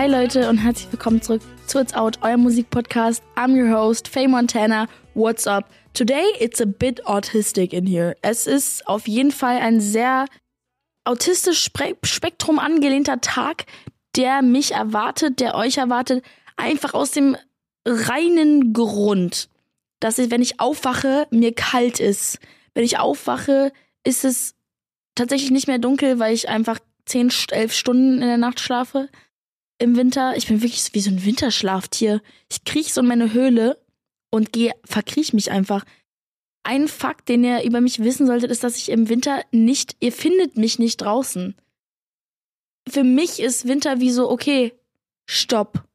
Hi Leute und herzlich willkommen zurück zu It's Out, euer Musikpodcast. I'm your host, Faye Montana. What's up? Today it's a bit autistic in here. Es ist auf jeden Fall ein sehr autistisch Spektrum angelehnter Tag, der mich erwartet, der euch erwartet, einfach aus dem reinen Grund, dass ich, wenn ich aufwache, mir kalt ist. Wenn ich aufwache, ist es tatsächlich nicht mehr dunkel, weil ich einfach 10, 11 Stunden in der Nacht schlafe. Im Winter, ich bin wirklich wie so ein Winterschlaftier. Ich kriech so in meine Höhle und gehe, verkriech mich einfach. Ein Fakt, den ihr über mich wissen solltet, ist, dass ich im Winter nicht, ihr findet mich nicht draußen. Für mich ist Winter wie so, okay, stopp.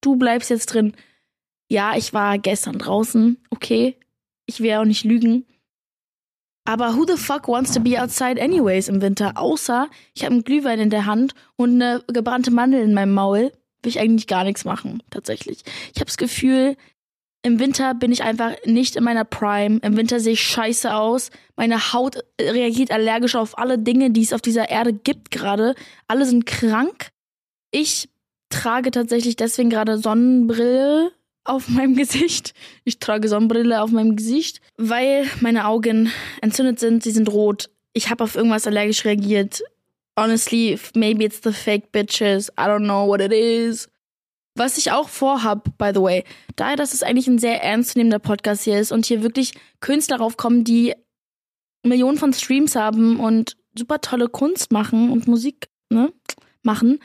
Du bleibst jetzt drin. Ja, ich war gestern draußen, okay. Ich will auch nicht lügen. Aber who the fuck wants to be outside anyways im Winter? Außer ich habe einen Glühwein in der Hand und eine gebrannte Mandel in meinem Maul, will ich eigentlich gar nichts machen, tatsächlich. Ich habe das Gefühl, im Winter bin ich einfach nicht in meiner Prime. Im Winter sehe ich scheiße aus. Meine Haut reagiert allergisch auf alle Dinge, die es auf dieser Erde gibt gerade. Alle sind krank. Ich trage tatsächlich deswegen gerade Sonnenbrille auf meinem Gesicht. Ich trage Sonnenbrille auf meinem Gesicht, weil meine Augen entzündet sind, sie sind rot. Ich habe auf irgendwas allergisch reagiert. Honestly, maybe it's the fake bitches. I don't know what it is. Was ich auch vorhab, by the way, daher, dass es eigentlich ein sehr ernstzunehmender Podcast hier ist und hier wirklich Künstler raufkommen, die Millionen von Streams haben und super tolle Kunst machen und Musik ne, machen,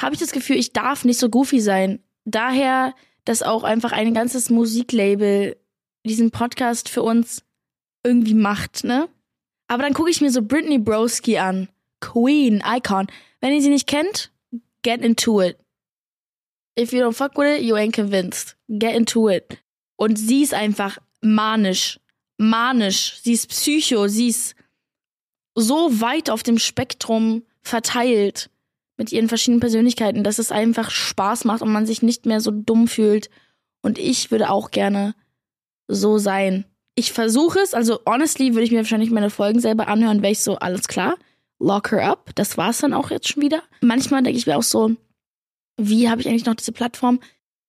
habe ich das Gefühl, ich darf nicht so goofy sein. Daher, dass auch einfach ein ganzes Musiklabel diesen Podcast für uns irgendwie macht, ne? Aber dann gucke ich mir so Britney Broski an. Queen, Icon. Wenn ihr sie nicht kennt, get into it. If you don't fuck with it, you ain't convinced. Get into it. Und sie ist einfach manisch. Manisch. Sie ist psycho. Sie ist so weit auf dem Spektrum verteilt mit ihren verschiedenen Persönlichkeiten, dass es einfach Spaß macht und man sich nicht mehr so dumm fühlt. Und ich würde auch gerne so sein. Ich versuche es, also honestly würde ich mir wahrscheinlich meine Folgen selber anhören, wäre ich so, alles klar, lock her up. Das war's dann auch jetzt schon wieder. Manchmal denke ich mir auch so, wie habe ich eigentlich noch diese Plattform?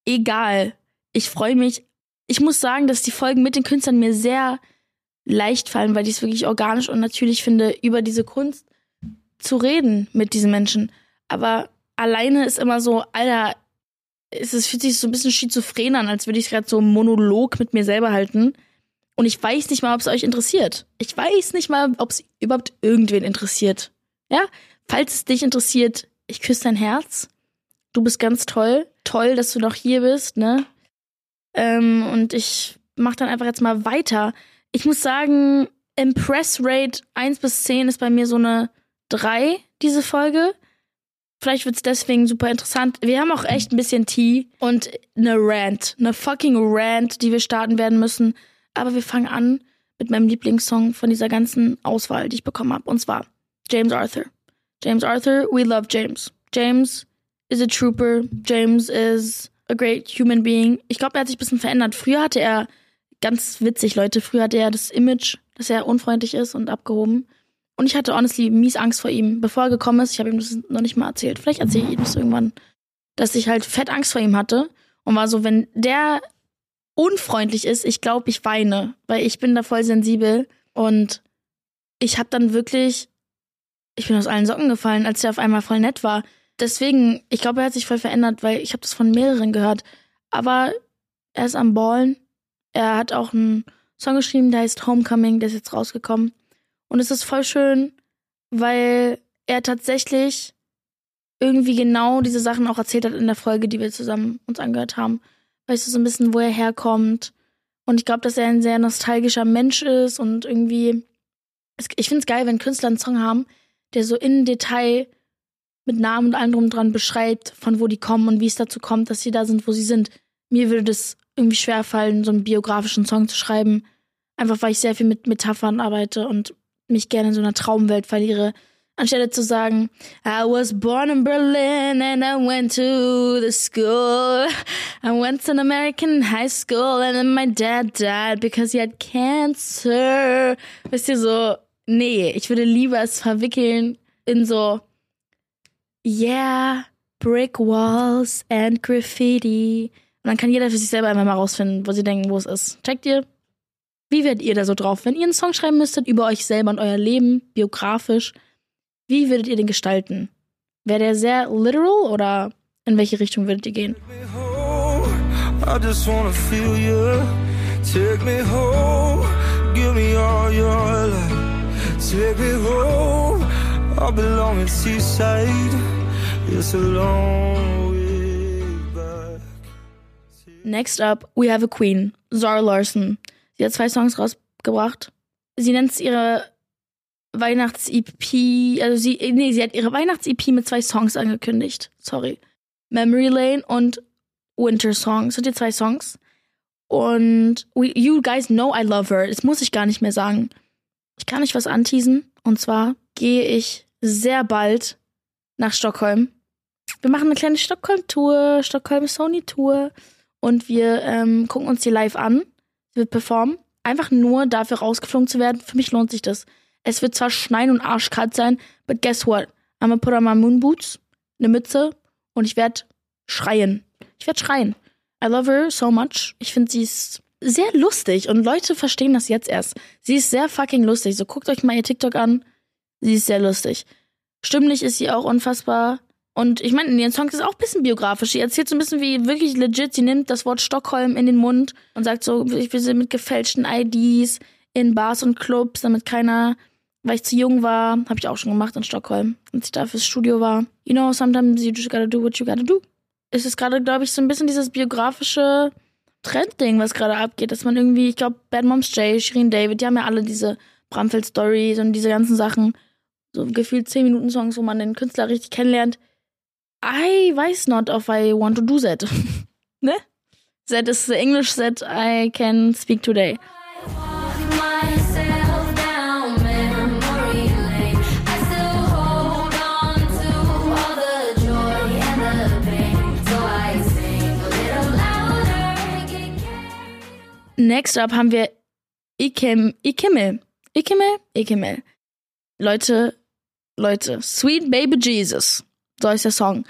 Egal. Ich freue mich. Ich muss sagen, dass die Folgen mit den Künstlern mir sehr leicht fallen, weil ich es wirklich organisch und natürlich finde, über diese Kunst zu reden mit diesen Menschen. Aber alleine ist immer so, Alter, es, fühlt sich so ein bisschen schizophren an, als würde ich gerade so einen Monolog mit mir selber halten. Und ich weiß nicht mal, ob es euch interessiert. Ich weiß nicht mal, ob es überhaupt irgendwen interessiert. Ja? Falls es dich interessiert, ich küsse dein Herz du bist ganz toll. Toll, dass du noch hier bist, ne? Ähm, und ich mach dann einfach jetzt mal weiter. Ich muss sagen, Impress Rate 1 bis 10 ist bei mir so eine 3, diese Folge. Vielleicht wird's deswegen super interessant. Wir haben auch echt ein bisschen Tee und eine Rant. Eine fucking Rant, die wir starten werden müssen. Aber wir fangen an mit meinem Lieblingssong von dieser ganzen Auswahl, die ich bekommen habe. Und zwar James Arthur. James Arthur, we love James. James is a trooper. James is a great human being. Ich glaube, er hat sich ein bisschen verändert. Früher hatte er, ganz witzig, Leute, früher hatte er das Image, dass er unfreundlich ist und abgehoben. Und ich hatte honestly mies Angst vor ihm, bevor er gekommen ist. Ich habe ihm das noch nicht mal erzählt. Vielleicht erzähle ich ihm das irgendwann, dass ich halt fett Angst vor ihm hatte und war so, wenn der unfreundlich ist, ich glaube, ich weine, weil ich bin da voll sensibel und ich habe dann wirklich, ich bin aus allen Socken gefallen, als er auf einmal voll nett war deswegen, ich glaube, er hat sich voll verändert, weil ich habe das von mehreren gehört. Aber er ist am Ballen. Er hat auch einen Song geschrieben, der heißt Homecoming, der ist jetzt rausgekommen. Und es ist voll schön, weil er tatsächlich irgendwie genau diese Sachen auch erzählt hat in der Folge, die wir zusammen uns angehört haben. Weißt du, so ein bisschen, wo er herkommt. Und ich glaube, dass er ein sehr nostalgischer Mensch ist und irgendwie. Ich finde es geil, wenn Künstler einen Song haben, der so in Detail mit Namen und allem drum dran beschreibt, von wo die kommen und wie es dazu kommt, dass sie da sind, wo sie sind. Mir würde das irgendwie schwerfallen, so einen biografischen Song zu schreiben. Einfach weil ich sehr viel mit Metaphern arbeite und mich gerne in so einer Traumwelt verliere. Anstelle zu sagen, I was born in Berlin and I went to the school. I went to an American high school and then my dad died because he had cancer. Wisst ihr so, nee, ich würde lieber es verwickeln in so, yeah, Brick Walls and Graffiti. Und dann kann jeder für sich selber einfach mal rausfinden, wo sie denken, wo es ist. Checkt ihr? Wie werdet ihr da so drauf? Wenn ihr einen Song schreiben müsstet über euch selber und euer Leben, biografisch, wie würdet ihr den gestalten? Wäre der sehr literal oder in welche Richtung würdet ihr gehen? I just wanna feel you. Take me home, give me all your love. Take me home, I belong in seaside. It's a long way back. Next up, we have a queen, Zara Larson. Sie hat zwei Songs rausgebracht. Sie nennt es ihre Weihnachts-EP, also sie, nee, sie hat ihre Weihnachts-EP mit zwei Songs angekündigt. Sorry. Memory Lane und Winter Song. Das sind die zwei Songs. Und we, you guys know I love her. Das muss ich gar nicht mehr sagen. Ich kann euch was anteasen. Und zwar gehe ich sehr bald nach Stockholm. Wir machen eine kleine Stockholm-Tour, Stockholm-Sony-Tour. Und wir ähm, gucken uns die live an. Wird performen. Einfach nur dafür rausgeflogen zu werden. Für mich lohnt sich das. Es wird zwar schneien und arschkalt sein, but guess what? I'm gonna put on my moon boots, eine Mütze und ich werde schreien. Ich werde schreien. I love her so much. Ich finde, sie ist sehr lustig und Leute verstehen das jetzt erst. Sie ist sehr fucking lustig. So guckt euch mal ihr TikTok an. Sie ist sehr lustig. Stimmlich ist sie auch unfassbar. Und ich meine, in ihren Songs ist auch ein bisschen biografisch. Sie erzählt so ein bisschen wie wirklich legit. Sie nimmt das Wort Stockholm in den Mund und sagt so, wir sind mit gefälschten IDs in Bars und Clubs, damit keiner, weil ich zu jung war, habe ich auch schon gemacht in Stockholm, als ich da fürs Studio war. You know, sometimes you just gotta do what you gotta do ist es gerade, glaube ich, so ein bisschen dieses biografische Trendding, was gerade abgeht, dass man irgendwie, ich glaube, Bad Moms J, Shirin David, die haben ja alle diese Bramfeld-Stories und diese ganzen Sachen. So gefühlt 10 Minuten Songs, wo man den Künstler richtig kennenlernt. I weiß not if I want to do that. ne? That is the English that I can speak today. Next up haben wir Ikim, Ikimel. Ikimel? Ikimel. Leute, Leute, Sweet Baby Jesus. So ist der Song.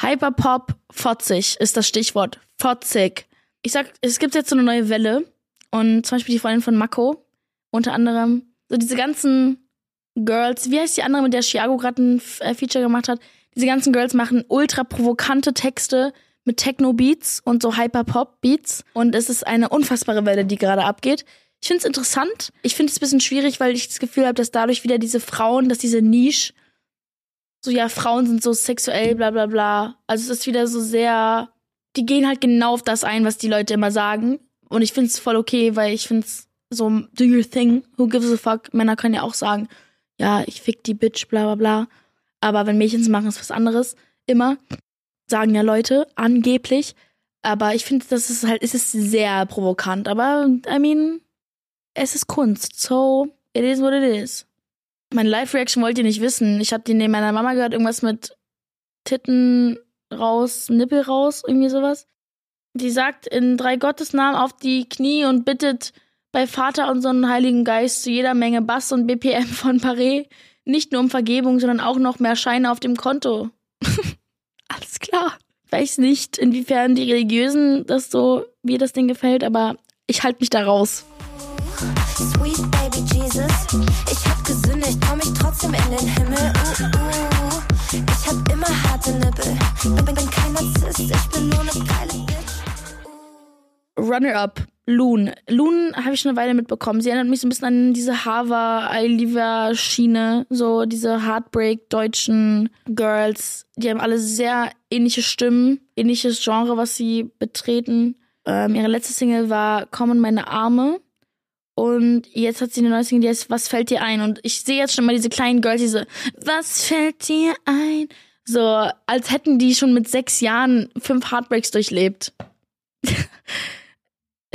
Hyperpop, fotzig ist das Stichwort. Fotzig. Ich sag, es gibt jetzt so eine neue Welle. Und zum Beispiel die Freundin von Mako, unter anderem, so diese ganzen Girls, wie heißt die andere, mit der Chiago gerade ein äh, Feature gemacht hat? Diese ganzen Girls machen ultra provokante Texte, mit Techno-Beats und so Hyper-Pop-Beats. Und es ist eine unfassbare Welle, die gerade abgeht. Ich finde es interessant. Ich finde es ein bisschen schwierig, weil ich das Gefühl habe, dass dadurch wieder diese Frauen, dass diese Nische, so ja, Frauen sind so sexuell, bla bla bla. Also es ist wieder so sehr, die gehen halt genau auf das ein, was die Leute immer sagen. Und ich finde es voll okay, weil ich finde es so, do your thing, who gives a fuck. Männer können ja auch sagen, ja, ich fick die Bitch, bla bla bla. Aber wenn Mädchen es machen, ist was anderes. Immer sagen ja Leute, angeblich. Aber ich finde, das ist halt, es ist sehr provokant. Aber, I mean, es ist Kunst. So, it is what it is. Meine Live-Reaction wollt ihr nicht wissen. Ich habe die neben meiner Mama gehört, irgendwas mit Titten raus, Nippel raus, irgendwie sowas. Die sagt in drei Gottes Namen auf die Knie und bittet bei Vater und Sohn und Heiligen Geist zu jeder Menge Bass und BPM von Paré nicht nur um Vergebung, sondern auch noch mehr Scheine auf dem Konto. Alles klar. Weiß nicht, inwiefern die Religiösen das so, wie das Ding gefällt, aber ich halte mich da raus. Sweet Baby Jesus, ich hab gesündigt, komm ich trotzdem in den Himmel. Uh, uh. Ich hab immer harte Nippel, bin, bin kein Narzisst, ich bin nur ne geile Bitch. Runner-up Loon. Loon habe ich schon eine Weile mitbekommen. Sie erinnert mich so ein bisschen an diese Hava, Eiliva Schiene, so diese Heartbreak-deutschen Girls. Die haben alle sehr ähnliche Stimmen, ähnliches Genre, was sie betreten. Ähm, ihre letzte Single war Kommen meine Arme. Und jetzt hat sie eine neue Single, die heißt Was fällt dir ein? Und ich sehe jetzt schon mal diese kleinen Girls, diese Was fällt dir ein? So, als hätten die schon mit sechs Jahren fünf Heartbreaks durchlebt.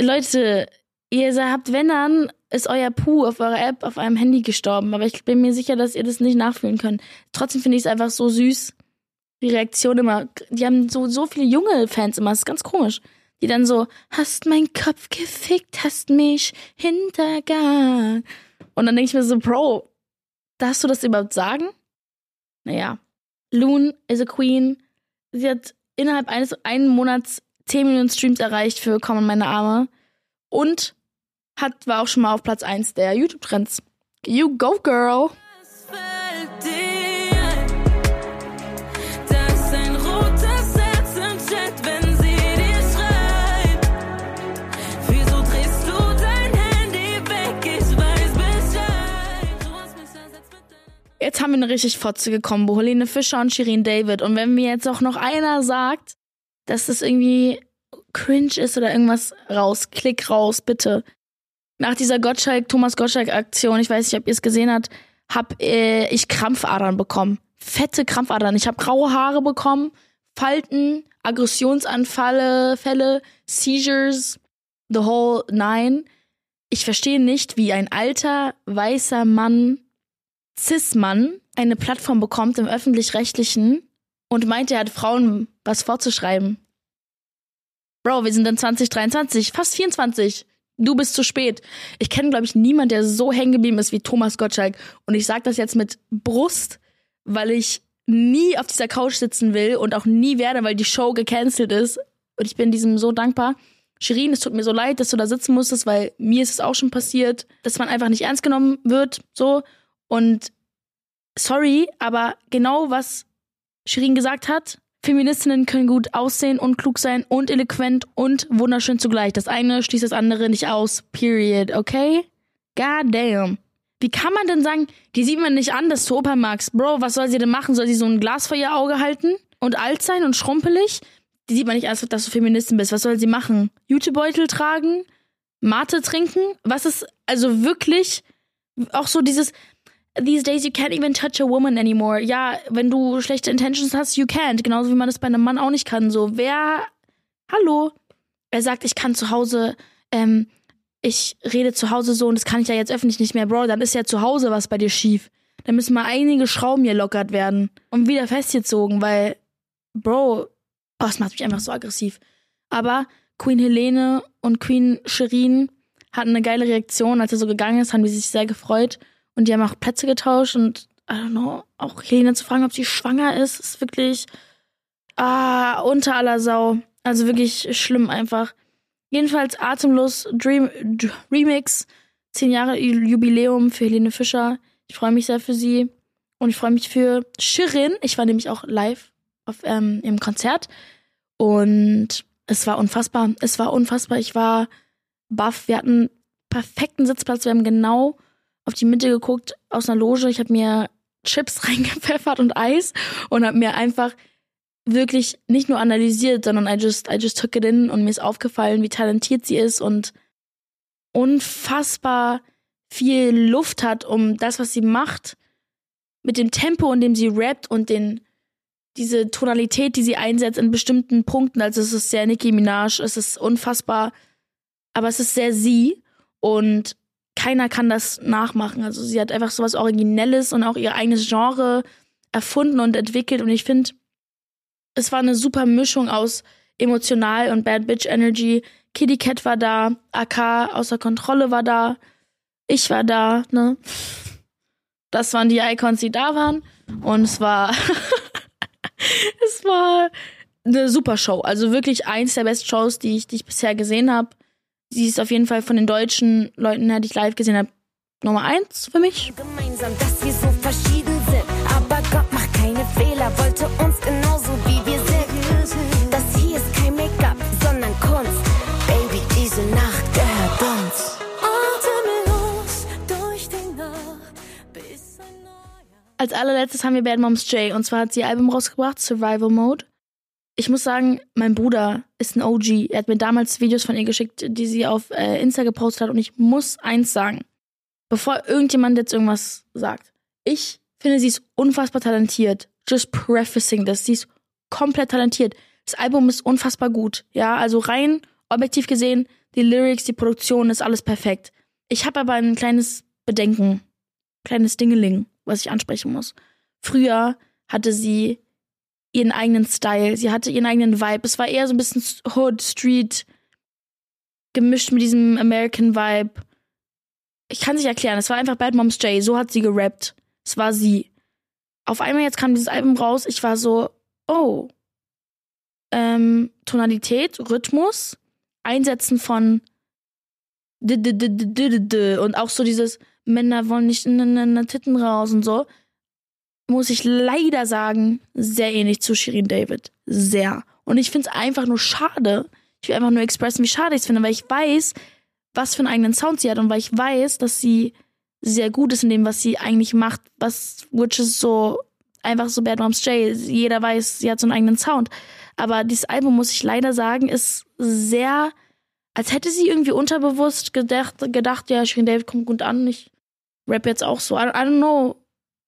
Leute, ihr habt, wenn dann, ist euer Puh auf eurer App auf einem Handy gestorben. Aber ich bin mir sicher, dass ihr das nicht nachfühlen könnt. Trotzdem finde ich es einfach so süß. Die Reaktion immer. Die haben so, so viele junge Fans immer. Das ist ganz komisch. Die dann so, hast mein Kopf gefickt, hast mich hintergangen. Und dann denke ich mir so, Bro, darfst du das überhaupt sagen? Naja. Loon is a queen. sie hat innerhalb eines einen Monats 10 Millionen Streams erreicht für Komm in meine Arme und hat war auch schon mal auf Platz 1 der YouTube Trends. You go girl. Haben eine richtig fotzige Kombo. Helene Fischer und Shirin David. Und wenn mir jetzt auch noch einer sagt, dass das irgendwie cringe ist oder irgendwas raus, klick raus, bitte. Nach dieser Gottschalk, Thomas Gottschalk-Aktion, ich weiß nicht, ob ihr es gesehen habt, hab äh, ich Krampfadern bekommen. Fette Krampfadern. Ich habe graue Haare bekommen, Falten, Aggressionsanfälle, Fälle, Seizures, the whole nine. Ich verstehe nicht, wie ein alter, weißer Mann Cis-Mann eine Plattform bekommt im öffentlich-rechtlichen und meint, er hat Frauen was vorzuschreiben. Bro, wir sind in 2023, fast 24. Du bist zu spät. Ich kenne, glaube ich, niemand, der so hängen geblieben ist wie Thomas Gottschalk. Und ich sage das jetzt mit Brust, weil ich nie auf dieser Couch sitzen will und auch nie werde, weil die Show gecancelt ist. Und ich bin diesem so dankbar. Shirin, es tut mir so leid, dass du da sitzen musstest, weil mir ist es auch schon passiert, dass man einfach nicht ernst genommen wird, so. Und sorry, aber genau was Shirin gesagt hat, Feministinnen können gut aussehen und klug sein und eloquent und wunderschön zugleich. Das eine schließt das andere nicht aus. Period. Okay? God damn. Wie kann man denn sagen, die sieht man nicht an, dass du Opa magst? Bro, was soll sie denn machen? Soll sie so ein Glas vor ihr Auge halten und alt sein und schrumpelig? Die sieht man nicht erst, dass du Feministin bist. Was soll sie machen? Jutebeutel tragen? Mate trinken? Was ist also wirklich auch so dieses, these days you can't even touch a woman anymore. Ja, wenn du schlechte Intentions hast, you can't. Genauso wie man das bei einem Mann auch nicht kann. So, wer, hallo? Er sagt, ich kann zu Hause, ähm, ich rede zu Hause so und das kann ich ja jetzt öffentlich nicht mehr, Bro. Dann ist ja zu Hause was bei dir schief. Dann müssen mal einige Schrauben hier lockert werden und wieder festgezogen, weil, Bro, oh, das macht mich einfach so aggressiv. Aber Queen Helene und Queen Shirin hatten eine geile Reaktion, als er so gegangen ist, haben die sich sehr gefreut. Und die haben auch Plätze getauscht und I don't know, auch Helene zu fragen, ob sie schwanger ist, ist wirklich ah, unter aller Sau. Also wirklich schlimm einfach. Jedenfalls atemlos Dream Remix, zehn Jahre Jubiläum für Helene Fischer. Ich freue mich sehr für sie und ich freue mich für Shirin. Ich war nämlich auch live auf ähm, im Konzert und es war unfassbar. Es war unfassbar. Ich war baff. Wir hatten perfekten Sitzplatz. Wir haben genau auf die Mitte geguckt aus einer Loge. Ich habe mir Chips reingepfeffert und Eis und habe mir einfach wirklich nicht nur analysiert, sondern I just, I just took it in und mir ist aufgefallen, wie talentiert sie ist und unfassbar viel Luft hat, um das, was sie macht, mit dem Tempo, in dem sie rappt und den, diese Tonalität, die sie einsetzt in bestimmten Punkten. Also es ist sehr Nicki Minaj, es ist unfassbar, aber es ist sehr sie und keiner kann das nachmachen. Also sie hat einfach so was Originelles und auch ihr eigenes Genre erfunden und entwickelt. Und ich finde, es war eine super Mischung aus emotional und Bad Bitch Energy. Kitty Cat war da, AK außer Kontrolle war da, ich war da, ne? Das waren die Icons, die da waren. Und es war, es war eine super Show. Also wirklich eins der besten Shows, die ich, die ich bisher gesehen habe. Sie ist auf jeden Fall von den deutschen Leuten, die ich live gesehen habe, Nummer eins für mich. Gemeinsam, dass wir so verschieden sind, aber Gott macht keine Fehler, wollte uns genauso wie wir sind. Das hier ist kein Make-up, sondern Kunst. Baby, diese Nacht gehört uns. Als allerletztes haben wir Bad Moms J und zwar hat sie ihr Album rausgebracht, Survival Mode ich muss sagen, mein Bruder ist ein OG. Er hat mir damals Videos von ihr geschickt, die sie auf äh, Insta gepostet hat. Und ich muss eins sagen, bevor irgendjemand jetzt irgendwas sagt. Ich finde, sie ist unfassbar talentiert. Just prefacing das. Sie ist komplett talentiert. Das Album ist unfassbar gut. Ja, also rein objektiv gesehen, die Lyrics, die Produktion ist alles perfekt. Ich habe aber ein kleines Bedenken, kleines Dingeling, was ich ansprechen muss. Früher hatte sie ihren eigenen Style, sie hatte ihren eigenen Vibe. Es war eher so ein bisschen Hood, Street, gemischt mit diesem American Vibe. Ich kann sich erklären, es war einfach Bad Moms J, so hat sie gerappt. Es war sie. Auf einmal jetzt kam dieses Album raus, ich war so, oh, ähm, Tonalität, Rhythmus, Einsetzen von und auch so dieses Männer wollen nicht in Titten raus und so, muss ich leider sagen, sehr ähnlich zu Shirin David. Sehr. Und ich finde es einfach nur schade. Ich will einfach nur expressen, wie schade ich es finde, weil ich weiß, was für einen eigenen Sound sie hat und weil ich weiß, dass sie sehr gut ist in dem, was sie eigentlich macht, was, which is so, einfach so Bad Moms J. Jeder weiß, sie hat so einen eigenen Sound. Aber dieses Album, muss ich leider sagen, ist sehr, als hätte sie irgendwie unterbewusst gedacht, gedacht ja, Shirin David kommt gut an, ich rap jetzt auch so. I, I don't know,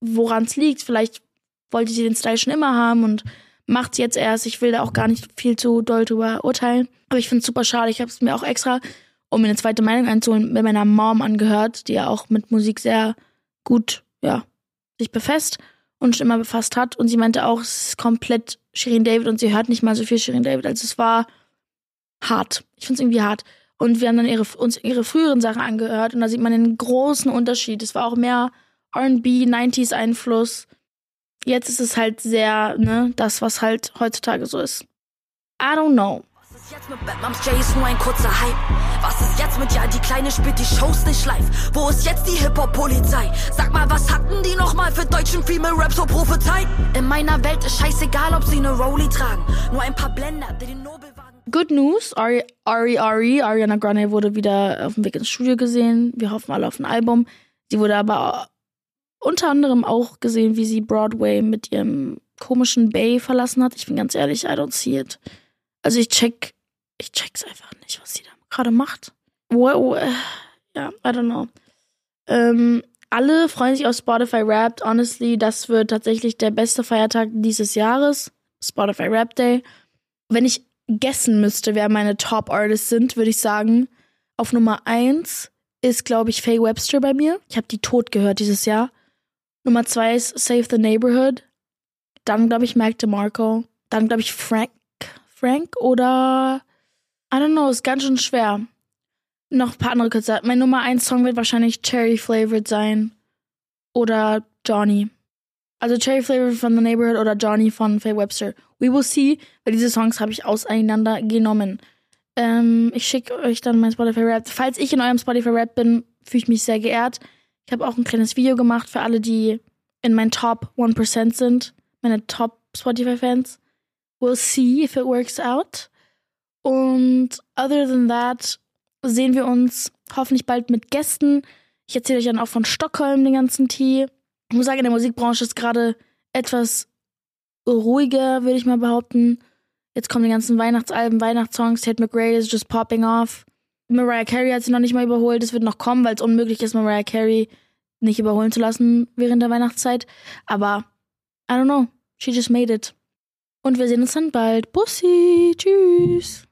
woran es liegt. Vielleicht wollte sie den Style schon immer haben und macht es jetzt erst. Ich will da auch gar nicht viel zu doll drüber urteilen. Aber ich finde es super schade. Ich habe es mir auch extra um mir eine zweite Meinung einzuholen, mit meiner Mom angehört, die ja auch mit Musik sehr gut, ja, sich befasst und schon immer befasst hat. Und sie meinte auch, es ist komplett Shirin David und sie hört nicht mal so viel Shirin David. Also es war hart. Ich finde es irgendwie hart. Und wir haben dann ihre, uns ihre früheren Sachen angehört und da sieht man den großen Unterschied. Es war auch mehr RB, 90s Einfluss. Jetzt ist es halt sehr, ne, das, was halt heutzutage so ist. I don't know ist jetzt mit Batmans Jay ist nur ein kurzer Hype? Was ist jetzt mit ja, die Kleine spielt die Shows nicht live? Wo ist jetzt die Hip-Hop-Polizei? Sag mal, was hatten die nochmal für deutschen Female Rap so prophezeit? In meiner Welt ist scheißegal, ob sie eine Rolli tragen. Nur ein paar Blender, die den Nobelwagen... Good News, Ari, Ari, Ari, Ariana Grande wurde wieder auf dem Weg ins Studio gesehen. Wir hoffen alle auf ein Album. Sie wurde aber unter anderem auch gesehen, wie sie Broadway mit ihrem komischen Bay verlassen hat. Ich bin ganz ehrlich, I don't see it. Also ich check ich check's einfach nicht, was sie da gerade macht. Wow, ja, I don't know. Ähm, alle freuen sich auf Spotify Wrapped. Honestly, das wird tatsächlich der beste Feiertag dieses Jahres. Spotify Rap Day. Wenn ich guessen müsste, wer meine Top Artists sind, würde ich sagen, auf Nummer 1 ist, glaube ich, Faye Webster bei mir. Ich habe die tot gehört dieses Jahr. Nummer 2 ist Save the Neighborhood. Dann, glaube ich, Mac DeMarco. Dann, glaube ich, Frank. Frank oder I don't know, ist ganz schön schwer. Noch ein paar andere Künstler. Mein Nummer 1 Song wird wahrscheinlich Cherry Flavored sein. Oder Johnny. Also Cherry Flavored von The Neighborhood oder Johnny von Faye Webster. We will see, weil diese Songs habe ich auseinander genommen. Ähm, ich schicke euch dann mein Spotify Rap. Falls ich in eurem Spotify Rap bin, fühle ich mich sehr geehrt. Ich habe auch ein kleines Video gemacht für alle, die in meinen Top 1% sind. Meine Top Spotify Fans. We'll see if it works out. Und other than that sehen wir uns hoffentlich bald mit Gästen. Ich erzähle euch dann auch von Stockholm, den ganzen Tee. Ich muss sagen, in der Musikbranche ist gerade etwas ruhiger, würde ich mal behaupten. Jetzt kommen die ganzen Weihnachtsalben, Weihnachtssongs. Tate McRae is just popping off. Mariah Carey hat sie noch nicht mal überholt. Es wird noch kommen, weil es unmöglich ist, Mariah Carey nicht überholen zu lassen während der Weihnachtszeit. Aber I don't know. She just made it. Und wir sehen uns dann bald. Bussi. Tschüss.